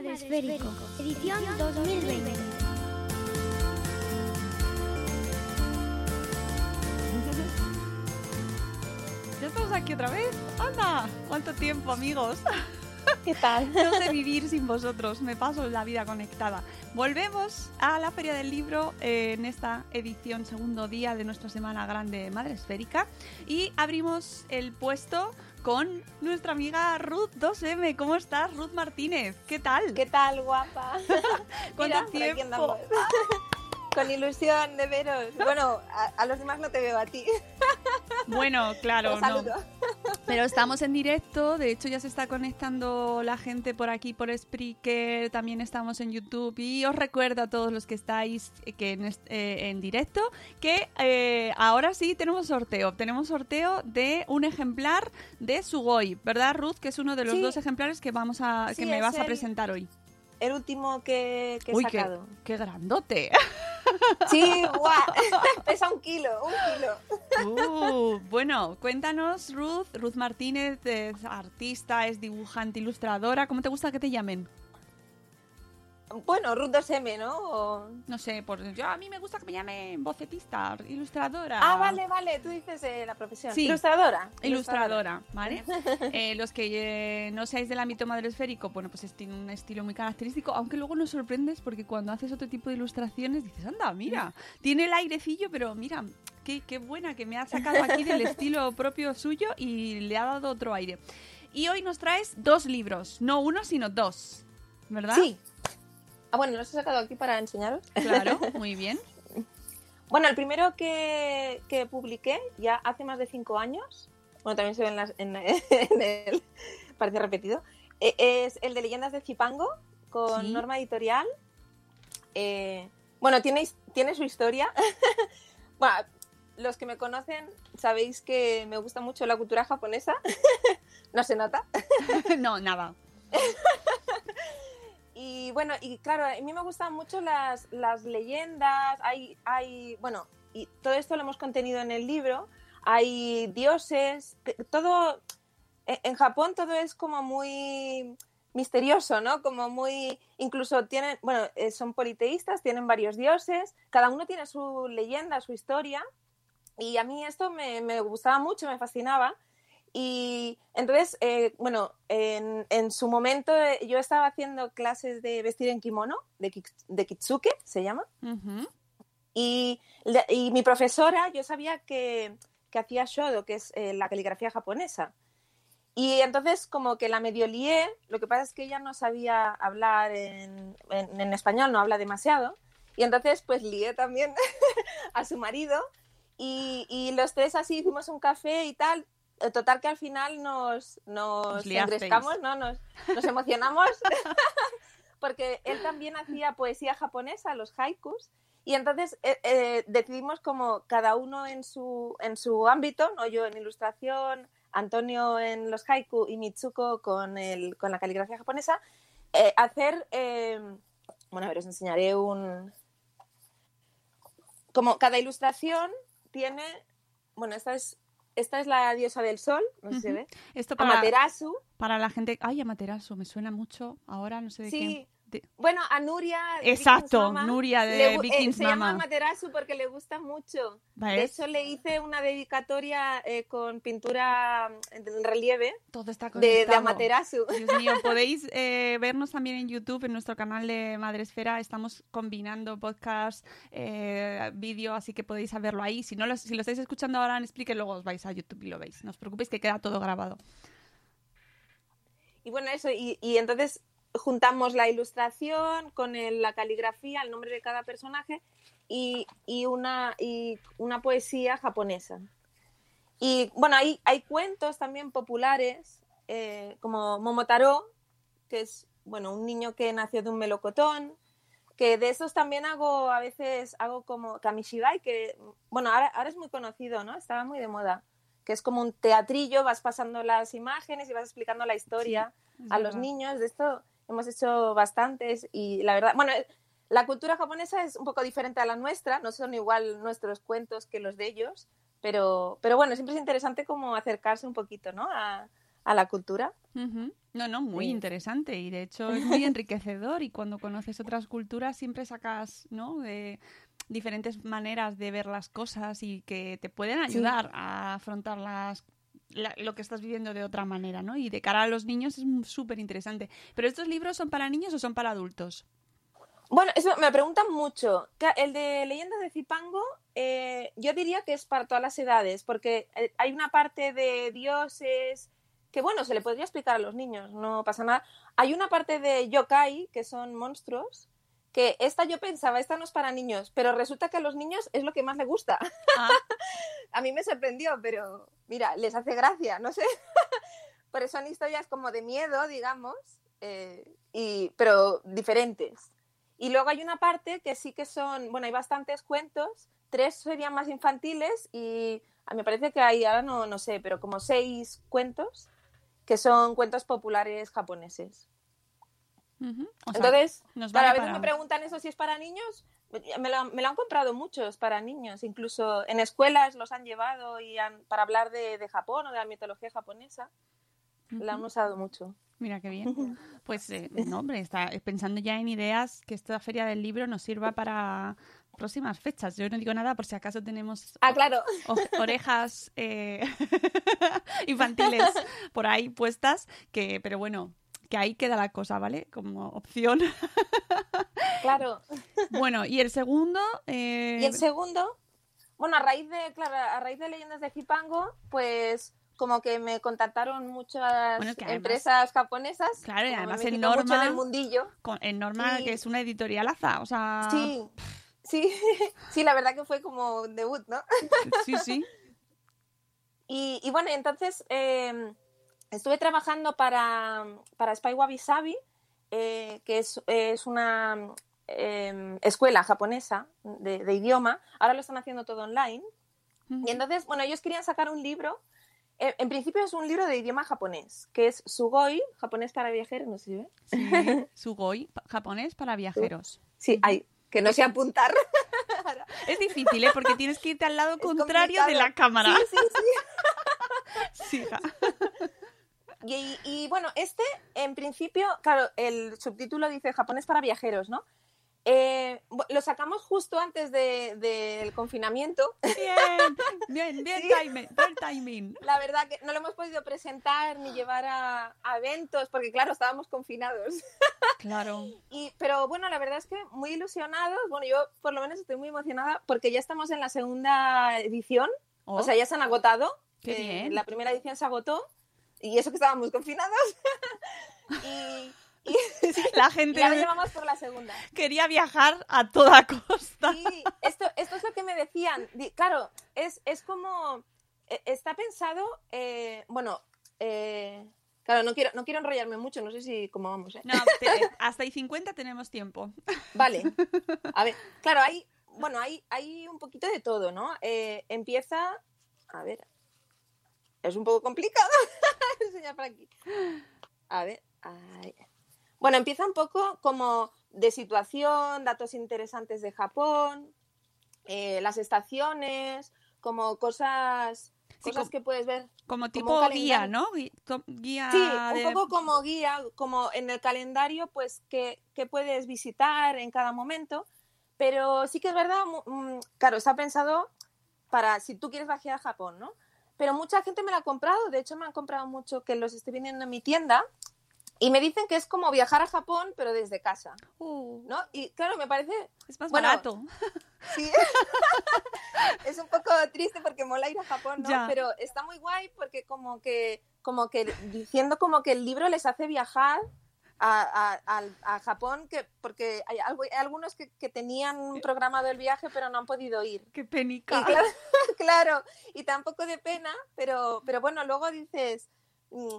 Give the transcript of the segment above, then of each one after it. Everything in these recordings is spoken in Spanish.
Libro Madresférico, edición 2020. ¿Ya estamos aquí otra vez? ¡Anda! ¿Cuánto tiempo, amigos? ¿Qué tal? No sé vivir sin vosotros, me paso la vida conectada. Volvemos a la Feria del Libro eh, en esta edición, segundo día de nuestra Semana Grande Madre Esférica. Y abrimos el puesto con nuestra amiga Ruth 2M. ¿Cómo estás, Ruth Martínez? ¿Qué tal? ¿Qué tal, guapa? ¿Cuánto Mira, tiempo? Con ilusión de veros. Bueno, a, a los demás no te veo a ti. Bueno, claro, no. Pero estamos en directo, de hecho ya se está conectando la gente por aquí por Spreaker, también estamos en YouTube y os recuerdo a todos los que estáis eh, que en, eh, en directo que eh, ahora sí tenemos sorteo, tenemos sorteo de un ejemplar de Sugoi, ¿verdad Ruth? Que es uno de los Sí. dos ejemplares que vamos a que Sí, me vas a presentar hoy. El último que, que he Uy, qué, sacado. qué grandote. Sí, guau. Pesa un kilo, un kilo. Uh, bueno, cuéntanos Ruth, Ruth Martínez es artista, es dibujante, ilustradora, ¿cómo te gusta que te llamen? Bueno, Ruth 2M, ¿no? O- No sé, por yo a mí me gusta que me llamen bocetista, ilustradora. Ah, vale, vale. Tú dices eh, la profesión. Sí. Ilustradora. Ilustradora, ¿vale? Eh, los que eh, no seáis del ámbito madresférico, bueno, pues es- tiene un estilo muy característico, aunque luego nos sorprendes porque cuando haces otro tipo de ilustraciones dices, anda, mira, tiene el airecillo, pero mira, qué, qué buena que me ha sacado aquí del estilo propio suyo y le ha dado otro aire. Y hoy nos traes dos libros, no uno, sino dos, ¿verdad? Sí. Ah, bueno, los he sacado aquí para enseñaros. Claro, muy bien. Bueno, el primero que, que publiqué ya hace más de cinco años, bueno, también se ve en, las- en- en el, parece repetido, eh, es el de Leyendas de Zipango con Sí. Norma Editorial. Eh, bueno, tiene, tiene su historia. bueno, los que me conocen sabéis que me gusta mucho la cultura japonesa. no se nota. no, nada. Y bueno, y claro, a mí me gustan mucho las, las leyendas, hay, hay, bueno, y todo esto lo hemos contenido en el libro, hay dioses, todo, e- en Japón todo es como muy misterioso, ¿no? Como muy, incluso tienen, bueno, eh, son politeístas, tienen varios dioses, cada uno tiene su leyenda, su historia, y a mí esto me, me gustaba mucho, me fascinaba. Y entonces, eh, bueno, en, en su momento eh, yo estaba haciendo clases de vestir en kimono, de, de kitsuke, se llama. Ujú. Y, le- y mi profesora, yo sabía que, que hacía shodo, que es eh, la caligrafía japonesa. Y entonces como que la medio lié, lo que pasa es que ella no sabía hablar en, en- en español, no habla demasiado. Y entonces pues lié también a su marido y, y los tres así hicimos un café y tal. Total que al final nos, Os nos engrescamos, ¿no? Nos, nos emocionamos porque él también hacía poesía japonesa, los haikus, y entonces eh, eh, decidimos como cada uno en su, en su ámbito, ¿no? yo en ilustración, Antonio en los haiku y Mitsuko con, el, con la caligrafía japonesa, eh, hacer, eh, bueno, a ver, os enseñaré un... Como cada ilustración tiene, bueno, esta es, esta es la diosa del sol, no sé si se ve, Esto para, Amaterasu, para la gente. Ay, Amaterasu, me suena mucho. Ahora no sé de Sí, De- Bueno, a Nuria. de Exacto, Vikings Mama, Nuria de le gu- eh, Vikings se llama. Materasu porque le gusta mucho. De ¿Ves? hecho, le hice una dedicatoria eh, con pintura en relieve Todo está de, de conectado. Amaterasu. Dios mío, podéis eh, vernos también en YouTube, en nuestro canal de Madresfera. Estamos combinando podcast, vídeo, así que podéis verlo ahí. Si no lo, si lo estáis escuchando ahora en Explique, luego os vais a YouTube y lo veis. No os preocupéis que queda todo grabado. Y bueno, eso, y, y entonces juntamos la ilustración con el- la caligrafía, el nombre de cada personaje y, y una, y una poesía japonesa. Y bueno, hay, hay cuentos también populares, eh, como Momotaro, que es bueno, un niño que nació de un melocotón, que de esos también hago a veces, hago como Kamishibai, que bueno, ahora, ahora es muy conocido, ¿no? Estaba muy de moda, que es como un teatrillo, vas pasando las imágenes y vas explicando la historia es a los verdad. niños. De esto hemos hecho bastantes y la verdad, bueno, la cultura japonesa es un poco diferente a la nuestra, no son igual nuestros cuentos que los de ellos, pero, pero bueno, siempre es interesante como acercarse un poquito, ¿no? A, a la cultura. No, no, muy Sí. interesante y de hecho es muy enriquecedor y cuando conoces otras culturas siempre sacas, ¿no? De diferentes maneras de ver las cosas y que te pueden ayudar a afrontar las la- lo que estás viviendo de otra manera, ¿no? Y de cara a los niños es súper interesante. ¿Pero estos libros son para niños o son para adultos? Bueno, eso me preguntan mucho. El de Leyendas de Zipango, eh, yo diría que es para todas las edades, porque eh, hay una parte de dioses que, bueno, se le podría explicar a los niños, no pasa nada. Hay una parte de yokai, que son monstruos, que esta yo pensaba, esta no es para niños, pero resulta que a los niños es lo que más les gusta. Ah, A mí me sorprendió, pero mira, les hace gracia, no sé. Por eso son historias como de miedo, digamos, eh, y, pero diferentes. Y luego hay una parte que sí que son, bueno, hay bastantes cuentos, tres serían más infantiles y a mí me parece que hay, ahora no, no sé, pero como seis cuentos que son cuentos populares japoneses. ujú. O sea, Entonces, nos vale a veces me preguntan eso si es para niños. Me lo, me lo han comprado muchos para niños, incluso en escuelas los han llevado y han- para hablar de, de Japón o de la mitología japonesa. La han usado mucho. Mira qué bien. Pues, eh, no, hombre, está pensando ya en ideas que esta feria del libro nos sirva para próximas fechas. Yo no digo nada por si acaso tenemos Ah, claro. orejas eh, infantiles por ahí puestas, que, pero bueno, que ahí queda la cosa, ¿vale? Como opción. Claro. Bueno, y el segundo... eh, Y el segundo, bueno, a raíz de, claro, a raíz de Leyendas de Zipango, pues como que me contactaron muchas Bueno, que además- empresas japonesas. Claro, y además en Norma- en el mundillo. con, en Norma, que es una editorialaza, o sea... Sí, sí, sí, la verdad que fue como debut, ¿no? sí, sí. Y, y bueno, entonces eh, estuve trabajando para, para Spy Wabi Sabi, eh, que es, es una eh, escuela japonesa de, de idioma. Ahora lo están haciendo todo online. Y entonces, bueno, ellos querían sacar un libro. eh, en principio es un libro de idioma japonés, que es Sugoi, japonés para viajeros, no sé si ve. Sí, Sugoi, japonés para viajeros. Sí, hay, que no sé apuntar. Es difícil, ¿eh? Porque tienes que irte al lado Es contrario de la cámara. Sí, sí, sí. Sí. Y, y, bueno, este, en principio, claro, el subtítulo dice japonés para viajeros, ¿no? Eh, lo sacamos justo antes de- del confinamiento. Bien, bien, bien Sí. timing, buen timing. La verdad que no lo hemos podido presentar ni llevar a, a eventos, porque claro, estábamos confinados. Claro. Y, pero bueno, la verdad es que muy ilusionados. Bueno, yo por lo menos estoy muy emocionada porque ya estamos en la segunda edición. Oh, O sea, ya se han agotado. Qué Eh, bien. La primera edición se agotó. Y eso que estábamos confinados. y, y, sí, la y gente ahora llevamos por la segunda. quería viajar a toda costa. Sí, esto, esto es lo que me decían. Claro, es, es como. e- Está pensado. eh, bueno, eh, claro, no quiero, no quiero enrollarme mucho, no sé si cómo vamos. ¿eh? No, te- hasta y 50 tenemos tiempo. Vale. A ver, claro, hay. Bueno, hay, hay un poquito de todo, ¿no? Eh, empieza. A ver. Es un poco complicado enseñar por aquí. A ver. ahí. Bueno, empieza un poco como de situación, datos interesantes de Japón, eh, las estaciones, como cosas Sí, cosas com- que puedes ver. Como tipo guía, calendario. ¿no? Guía Sí, de- un poco como guía, como en el calendario, pues que, que puedes visitar en cada momento. Pero sí que es verdad, mm, claro, está pensado para si tú quieres viajar a Japón, ¿no? Pero mucha gente me la ha comprado, de hecho me han comprado mucho que los estoy vendiendo en mi tienda y me dicen que es como viajar a Japón, pero desde casa, Uh, ¿no? Y claro, me parece es más Bueno, barato. Sí. es un poco triste porque mola ir a Japón, ¿no? Ya. Pero está muy guay porque como que, como que diciendo como que el libro les hace viajar a, a- a Japón, que, porque hay, algunos que, que tenían programado el viaje pero no han podido ir. Qué Y penica. claro, claro, y tampoco de pena, pero, pero bueno, luego dices, mm,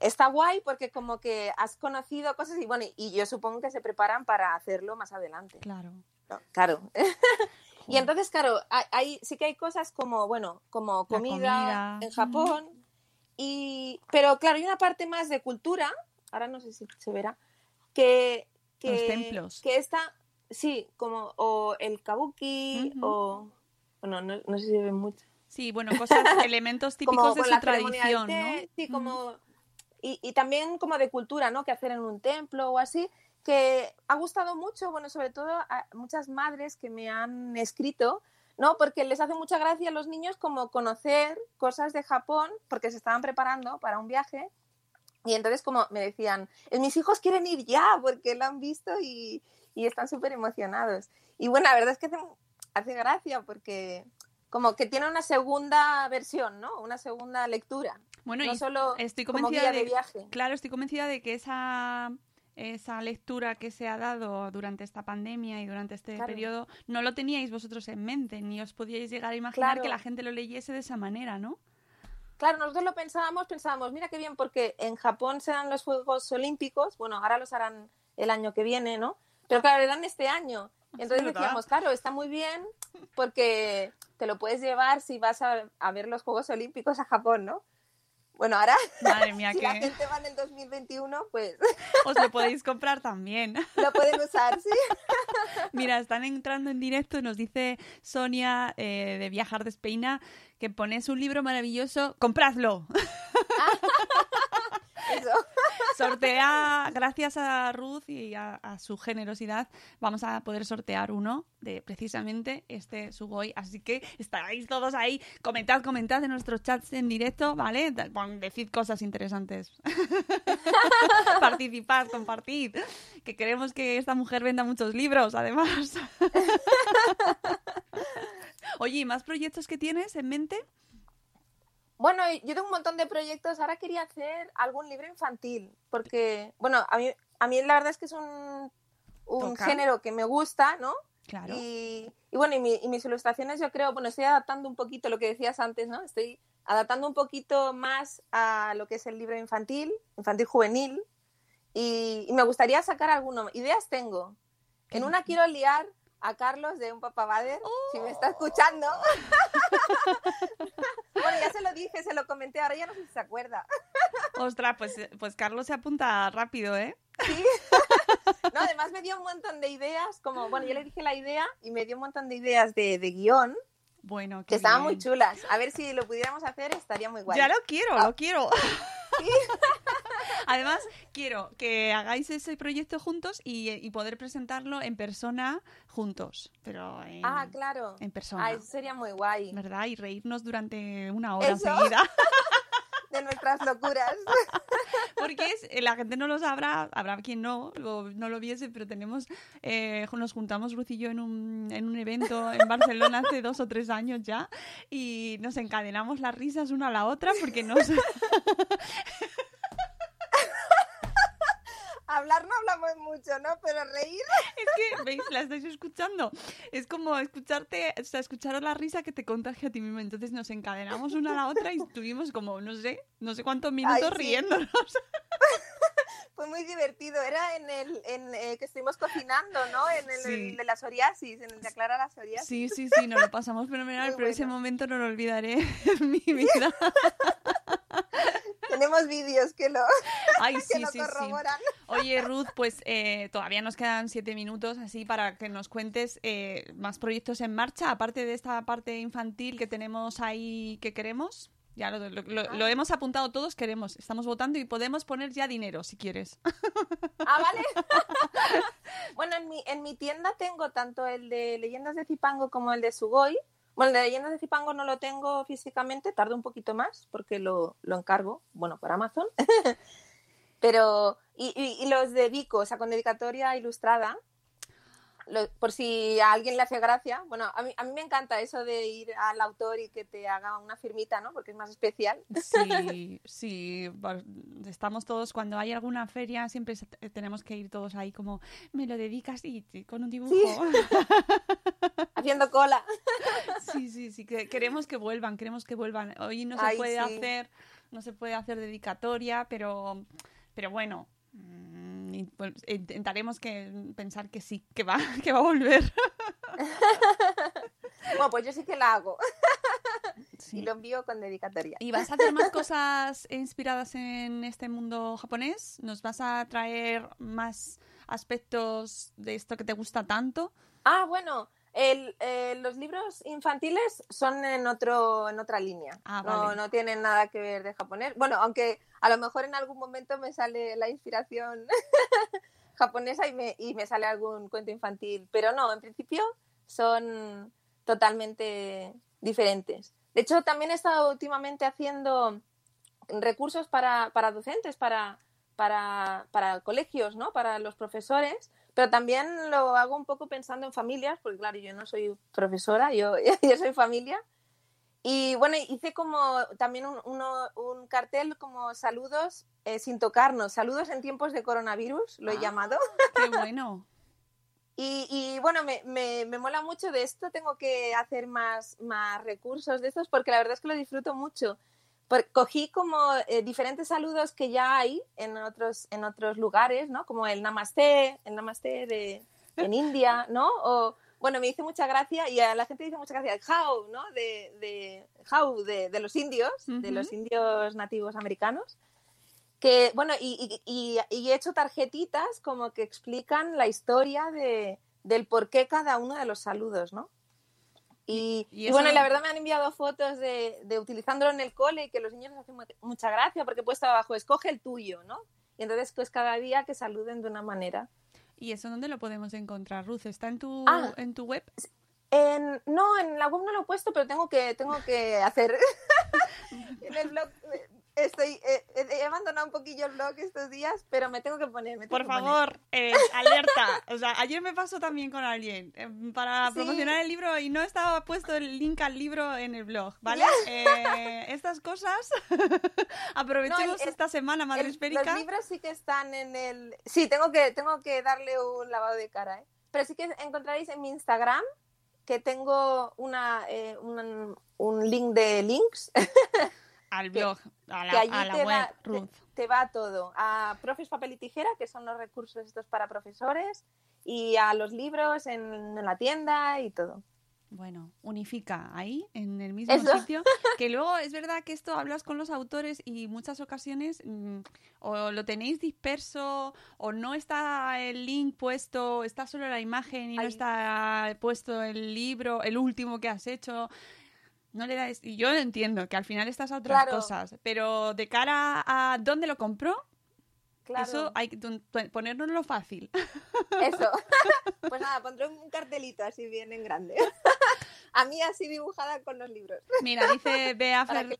está guay porque como que has conocido cosas y bueno, y yo supongo que se preparan para hacerlo más adelante. Claro. No, claro. y entonces, claro, hay, sí que hay cosas como, bueno, como comida, comida. en Japón, y, pero claro, hay una parte más de cultura, ahora no sé si se verá, que, que, Los templos. que está, sí, como, o el kabuki, Ujú. o, bueno, no, no sé si se ve mucho. Sí, bueno, cosas, elementos típicos como de su la tradición, té, ¿no? Sí, como, y, y también como de cultura, ¿no? Que hacer en un templo o así, que ha gustado mucho, bueno, sobre todo a muchas madres que me han escrito, ¿no? Porque les hace mucha gracia a los niños como conocer cosas de Japón, porque se estaban preparando para un viaje. Y entonces como me decían, "Eh, mis hijos quieren ir ya porque lo han visto y, y están súper emocionados. Y bueno, la verdad es que hace, hace gracia porque como que tiene una segunda versión, ¿no? Una segunda lectura. Bueno, no y solo estoy como convencida guía de, de, viaje. Claro, estoy convencida de que esa esa lectura que se ha dado durante esta pandemia y durante este Claro. periodo no lo teníais vosotros en mente, ni os podíais llegar a imaginar Claro. que la gente lo leyese de esa manera, ¿no? Claro, nosotros lo pensábamos, pensábamos, mira qué bien, porque en Japón se dan los Juegos Olímpicos, bueno, ahora los harán el año que viene, ¿no? Pero claro, le dan este año. Entonces decíamos, claro, está muy bien porque te lo puedes llevar si vas a, a ver los Juegos Olímpicos a Japón, ¿no? Bueno, ahora, Madre mía, si la que gente va en el 2021, pues os lo podéis comprar también. lo pueden usar, ¿sí? Mira, están entrando en directo, nos dice Sonia eh, de Viajar Despeina que pones un libro maravilloso, compradlo. Eso. Sortea, gracias a Ruth y a, su generosidad, vamos a poder sortear uno de precisamente este Sugoi. Así que estaréis todos ahí. Comentad, comentad en nuestros chats en directo, ¿vale? Decid cosas interesantes. Participad, compartid. Que queremos que esta mujer venda muchos libros, además. Oye, ¿y más proyectos que tienes en mente? Bueno, yo tengo un montón de proyectos. Ahora quería hacer algún libro infantil, porque, bueno, a mí, a mí la verdad es que es un, un género que me gusta, ¿no? Claro. Y, y bueno, y, mi- y mis ilustraciones yo creo, bueno, estoy adaptando un poquito lo que decías antes, ¿no? Estoy adaptando un poquito más a lo que es el libro infantil, infantil juvenil, y, y me gustaría sacar alguno. Ideas tengo. En una quiero liar a Carlos de Un Papá Bader, si me está escuchando. bueno, ya se lo dije, se lo comenté, ahora ya no sé si se acuerda. Ostras, pues, pues Carlos se apunta rápido, ¿eh? Sí. No, además me dio un montón de ideas, como, bueno, yo le dije la idea y me dio un montón de ideas de, de guion Bueno, que estaban muy chulas. A ver si lo pudiéramos hacer, estaría muy guay. Ya lo quiero, Ah. lo quiero. Además, quiero que hagáis ese proyecto juntos y, y poder presentarlo en persona juntos. Pero en, Ah, claro. en persona. Ah, eso sería muy guay. ¿Verdad? Y reírnos durante una hora Eso. seguida. De nuestras locuras. Porque es, eh, la gente no lo sabrá, habrá quien no, lo- no lo viese, pero tenemos, eh, nos juntamos Ruth y yo en un, en un evento en Barcelona hace dos o tres años ya y nos encadenamos las risas una a la otra porque nos, Hablar no hablamos mucho, ¿no? Pero reír. Es que, ¿veis? La estáis escuchando. Es como escucharte, o sea, escuchar la risa que te contagia a ti mismo. Entonces nos encadenamos una a la otra y estuvimos como, no sé, no sé cuántos minutos sí. riéndonos. Fue muy divertido. Era en el en, eh, que estuvimos cocinando, ¿no? En el, Sí. el de la psoriasis, en el de aclarar la psoriasis. Sí, sí, sí, nos lo pasamos fenomenal, Muy pero ese bueno. momento no lo olvidaré en mi vida. Tenemos vídeos que lo, Ay, que sí, lo sí, sí. corroboran. Oye, Ruth, pues eh, todavía nos quedan siete minutos así para que nos cuentes eh, más proyectos en marcha, aparte de esta parte infantil que tenemos ahí que queremos. Ya lo, lo- lo- lo hemos apuntado todos, queremos. Estamos votando y podemos poner ya dinero si quieres. Ah, vale. bueno, en mi, en mi tienda tengo tanto el de Leyendas de Zipango como el de Sugoi. Bueno, de Leyendas de Zipango no lo tengo físicamente, tardo un poquito más porque lo, lo encargo, bueno, por Amazon. Pero, y, y- y los de Vico, o sea, con dedicatoria ilustrada, lo- por si a alguien le hace gracia. Bueno, a mí, a mí me encanta eso de ir al autor y que te haga una firmita, ¿no? Porque es más especial. Sí, sí, estamos todos, cuando hay alguna feria, siempre se- tenemos que ir todos ahí como, me lo dedicas y con un dibujo. Haciendo cola. Sí, sí, sí, que queremos que vuelvan, queremos que vuelvan. Hoy no se Ay, puede sí. hacer, no se puede hacer dedicatoria, pero, pero bueno, mm, intentaremos que pensar que sí, que va, que va a volver. Bueno, pues yo sí que la hago. Sí. Y lo envío con dedicatoria. ¿Y vas a hacer más cosas inspiradas en este mundo japonés? ¿Nos vas a traer más aspectos de esto que te gusta tanto? Ah, bueno, el- eh, los libros infantiles son en otro en otra línea. Ah, no, vale. no tienen nada que ver de japonés. Bueno, aunque a lo mejor en algún momento me sale la inspiración japonesa y me, y me sale algún cuento infantil. Pero no, en principio son totalmente diferentes. De hecho, también he estado últimamente haciendo recursos para, para docentes, para, para, para colegios, ¿no? Para los profesores, pero también lo hago un poco pensando en familias, porque claro, yo no soy profesora, yo, yo soy familia. Y bueno, hice como también un, uno- un cartel como saludos eh, sin tocarnos, saludos en tiempos de coronavirus, lo he Ah. llamado. ¡Qué bueno! Y, y, bueno, me, me, me mola mucho de esto, tengo que hacer más, más recursos de estos porque la verdad es que lo disfruto mucho. Por- cogí como eh, diferentes saludos que ya hay en otros, en otros lugares, ¿no? Como el namaste, el namaste de, en India, ¿no? O, bueno, me hizo mucha gracia y a la gente dice mucha gracia el how, ¿no? De, de, how de, de los indios, de Ujú. los indios nativos americanos que bueno y, y- y- y he hecho tarjetitas como que explican la historia de, del por qué cada uno de los saludos, ¿no? Y, Y- y bueno, la verdad me han enviado fotos de, de utilizándolo en el cole y que los niños les hacen mu- mucha gracia porque he puesto abajo, escoge el tuyo, ¿no? Y entonces pues cada día que saluden de una manera. ¿Y eso dónde lo podemos encontrar, Ruth? ¿Está en tu, Ah. en tu web? En, no, en la web no lo he puesto, pero tengo que, tengo que hacer. en el blog eh, estoy, eh, he abandonado un poquillo el blog estos días, pero me tengo que poner. me tengo Por que poner. favor, eh, alerta. O sea, ayer me pasó también con alguien eh, para Sí. promocionar el libro y no estaba puesto el link al libro en el blog, ¿vale? Eh, estas cosas, aprovechemos No, el- el- esta semana, Madre El- Esférica. Los libros sí que están en el. Sí, tengo que, tengo que darle un lavado de cara, ¿eh? Pero sí que encontraréis en mi Instagram que tengo una, eh, un, un link de links Al blog, a que la, allí a la te, web, va, te, Ruth. te va todo. A Profes Papel y Tijera, que son los recursos estos para profesores, y a los libros en, en la tienda y todo. Bueno, unifica ahí, en el mismo Eso. sitio. Que luego es verdad que esto hablas con los autores y muchas ocasiones mm, o lo tenéis disperso o no está el link puesto, está solo la imagen y no Ahí. está puesto el libro, el último que has hecho. No le dais. Y yo entiendo que al final estás a otras Claro. cosas, pero de cara a dónde lo compró, Claro. eso hay que ponérnoslo fácil. Eso. pues nada, pondré un cartelito así bien en grande. A mí así dibujada con los libros. Mira, dice Bea Fer-.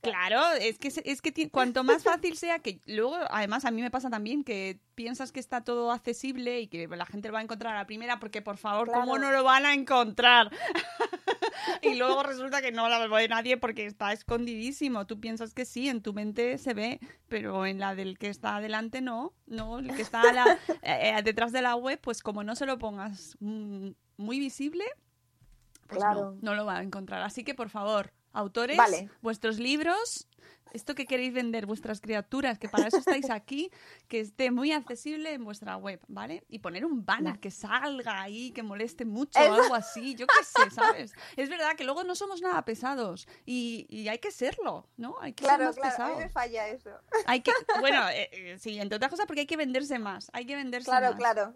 Claro, es que, es que cuanto más fácil sea, que luego, además, a mí me pasa también que piensas que está todo accesible y que la gente lo va a encontrar a la primera, porque por favor, ¿cómo no lo van a encontrar? y luego resulta que no la ve nadie porque está escondidísimo. Tú piensas que sí, en tu mente se ve, pero en la del que está adelante no. No, el que está a la- eh, eh, detrás de la web, pues como no se lo pongas mm, muy visible, pues Claro. no, no lo va a encontrar. Así que, por favor, autores, Vale. vuestros libros Esto que queréis vender, vuestras criaturas, que para eso estáis aquí, que esté muy accesible en vuestra web, ¿vale? Y poner un banner que salga ahí, que moleste mucho o algo así, yo qué sé, ¿sabes? Es verdad que luego no somos nada pesados y, y hay que serlo, ¿no? Hay que ser Claro, más claro, a mí pesados. me falla eso. Hay que, bueno, eh, eh, sí, entre otras cosas porque hay que venderse más, hay que venderse Claro, más. claro.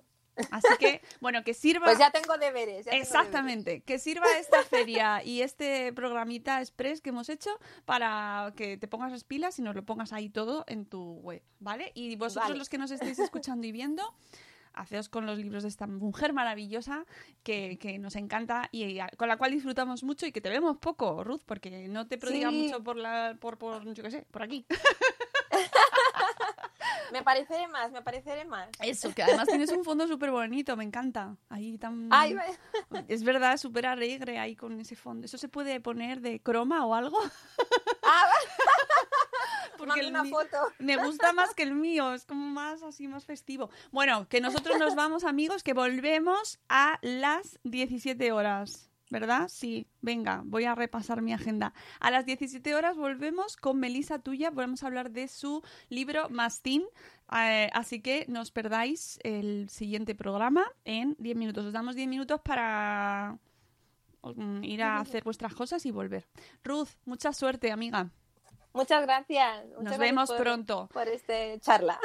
Así que, bueno, que sirva... Pues ya tengo deberes. ya tengo Exactamente, que sirva esta feria y este programita express que hemos hecho para que te pongas las pilas y nos lo pongas ahí todo en tu web, ¿vale? Y vosotros Vale. los que nos estéis escuchando y viendo, haceos con los libros de esta mujer maravillosa que, que nos encanta y a- con la cual disfrutamos mucho y que te vemos poco, Ruth, porque no te prodiga Sí. mucho por la, por, por, yo qué sé, por aquí. Me pareceré más, me pareceré más. Eso, que además tienes un fondo súper bonito, me encanta. Ahí tan... Ay, va- Es verdad, súper alegre ahí con ese fondo. ¿Eso se puede poner de croma o algo? Ah, Porque una foto. me gusta más que el mío, es como más así, más festivo. Bueno, que nosotros nos vamos, amigos, que volvemos a las 17 horas. ¿Verdad? Sí, venga, voy a repasar mi agenda. A las 17 horas volvemos con Melisa Tuya, volvemos a hablar de su libro Mastín. Eh, así que no os perdáis el siguiente programa en 10 minutos. Os damos 10 minutos para mm, ir a hacer vuestras cosas y volver. Ruth, mucha suerte, amiga. Muchas gracias. Muchas Nos gracias vemos por- pronto. Por este charla.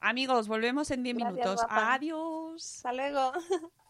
Amigos, volvemos en 10 Gracias, minutos. guapa. Adiós. Hasta luego.